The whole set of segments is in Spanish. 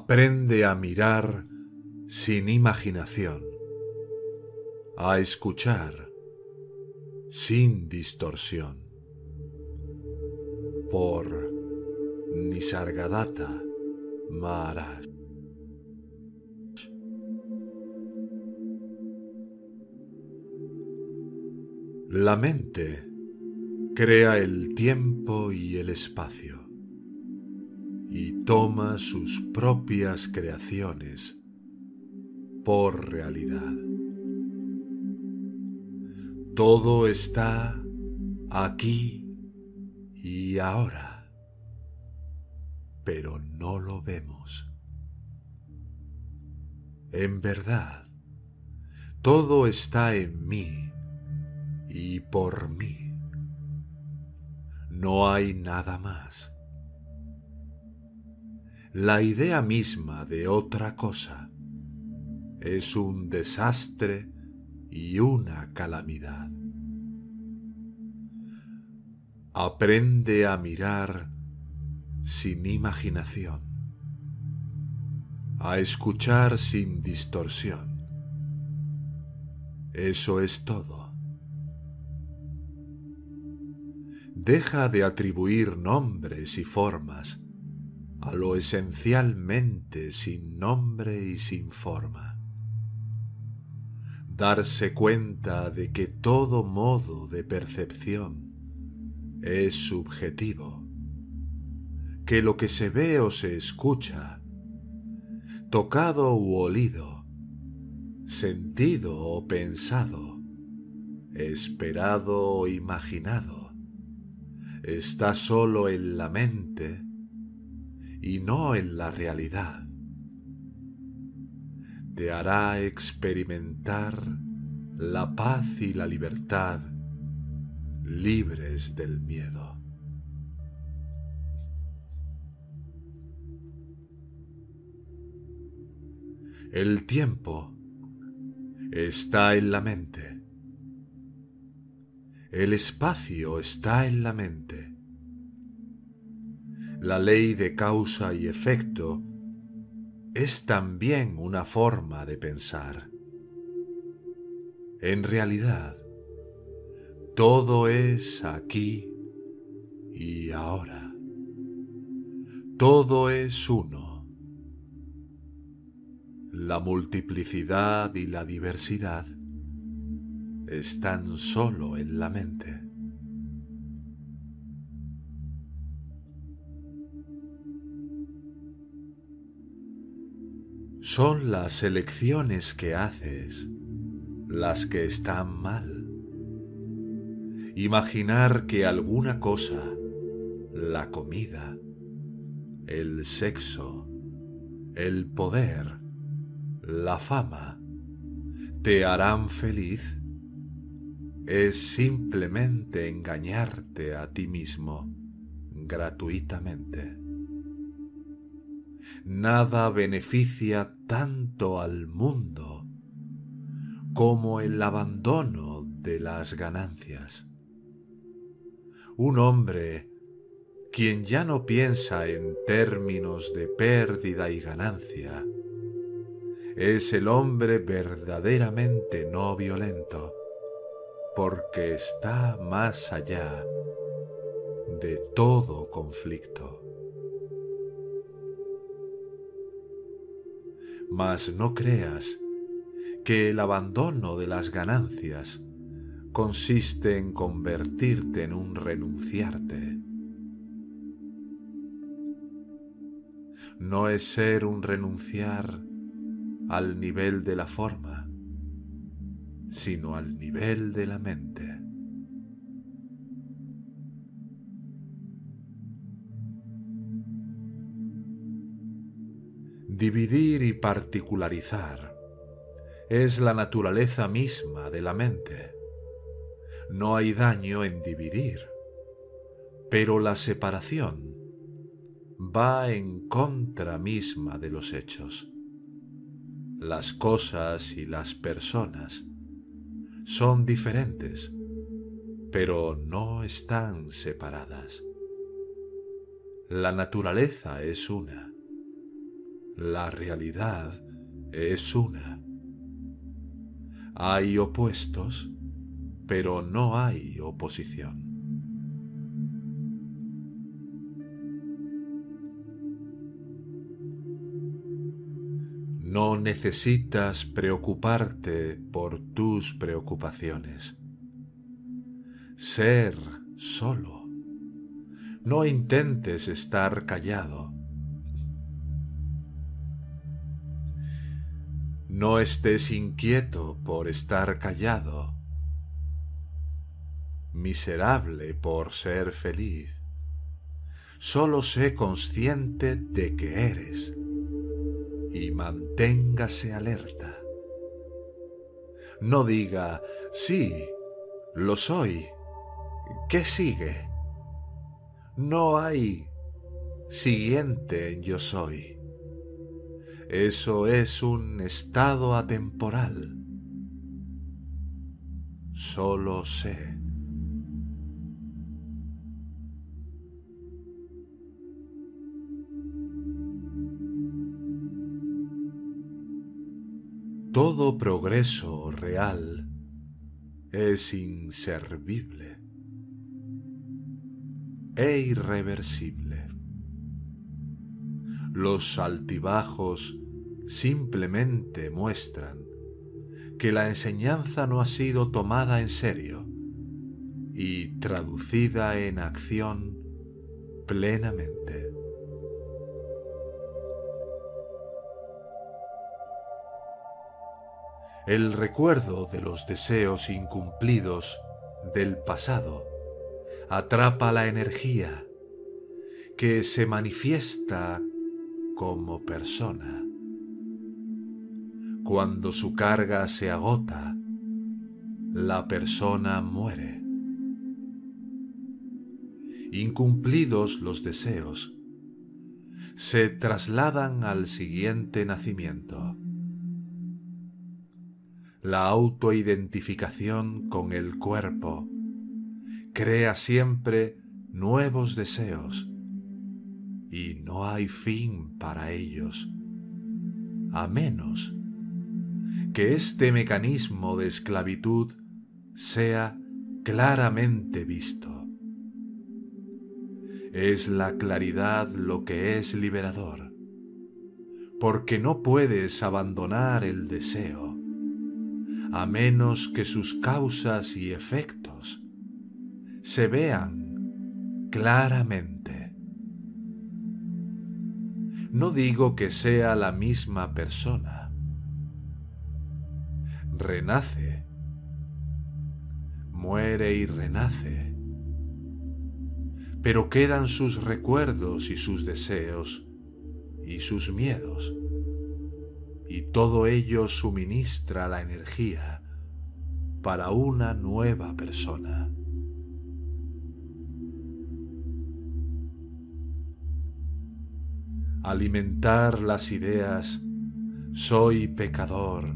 Aprende a mirar sin imaginación, a escuchar sin distorsión. Por Nisargadatta Maharaj. La mente crea el tiempo y el espacio y toma sus propias creaciones por realidad. Todo está aquí y ahora, pero no lo vemos. En verdad, todo está en mí y por mí. No hay nada más la idea misma de otra cosa es un desastre y una calamidad. Aprende a mirar sin imaginación, a escuchar sin distorsión. Eso es todo. Deja de atribuir nombres y formas a lo esencialmente sin nombre y sin forma. Darse cuenta de que todo modo de percepción es subjetivo, que lo que se ve o se escucha, tocado u olido, sentido o pensado, esperado o imaginado, está solo en la mente y no en la realidad. Te hará experimentar la paz y la libertad libres del miedo. El tiempo está en la mente. El espacio está en la mente la ley de causa y efecto es también una forma de pensar. En realidad, todo es aquí y ahora. Todo es uno. La multiplicidad y la diversidad están solo en la mente. Son las elecciones que haces las que están mal. Imaginar que alguna cosa, la comida, el sexo, el poder, la fama, te harán feliz es simplemente engañarte a ti mismo gratuitamente. Nada beneficia tanto al mundo como el abandono de las ganancias. Un hombre quien ya no piensa en términos de pérdida y ganancia, es el hombre verdaderamente no violento, porque está más allá de todo conflicto. Mas no creas que el abandono de las ganancias consiste en convertirte en un renunciarte. No es ser un renunciar al nivel de la forma, sino al nivel de la mente. Dividir y particularizar es la naturaleza misma de la mente. No hay daño en dividir, pero la separación va en contra misma de los hechos. Las cosas y las personas son diferentes, pero no están separadas. La naturaleza es una la realidad es una. Hay opuestos, pero no hay oposición. No necesitas preocuparte por tus preocupaciones. Ser solo. No intentes estar callado No estés inquieto por estar callado, miserable por ser feliz. Solo sé consciente de que eres y manténgase alerta. No diga, sí, lo soy. ¿Qué sigue? No hay siguiente en yo soy. Eso es un estado atemporal. Solo sé. Todo progreso real es inservible e irreversible. Los altibajos simplemente muestran que la enseñanza no ha sido tomada en serio y traducida en acción plenamente. El recuerdo de los deseos incumplidos del pasado atrapa la energía que se manifiesta como persona. Cuando su carga se agota, la persona muere. Incumplidos los deseos, se trasladan al siguiente nacimiento. La autoidentificación con el cuerpo crea siempre nuevos deseos y no hay fin para ellos, a menos que este mecanismo de esclavitud sea claramente visto. Es la claridad lo que es liberador, porque no puedes abandonar el deseo, a menos que sus causas y efectos se vean claramente. No digo que sea la misma persona. Renace, muere y renace, pero quedan sus recuerdos y sus deseos y sus miedos, y todo ello suministra la energía para una nueva persona. Alimentar las ideas, soy pecador,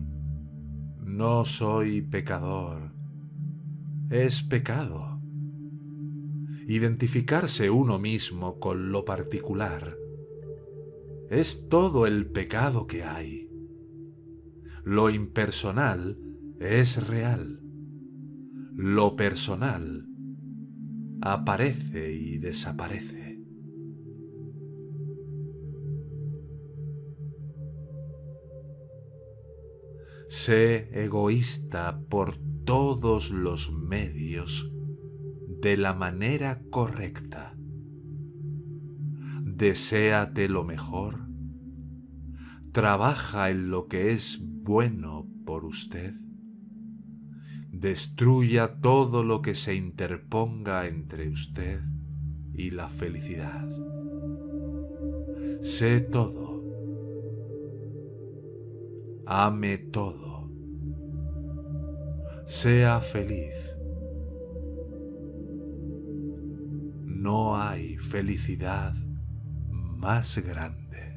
no soy pecador, es pecado. Identificarse uno mismo con lo particular es todo el pecado que hay. Lo impersonal es real. Lo personal aparece y desaparece. Sé egoísta por todos los medios de la manera correcta. Deséate lo mejor. Trabaja en lo que es bueno por usted. Destruya todo lo que se interponga entre usted y la felicidad. Sé todo ame todo, sea feliz. No hay felicidad más grande.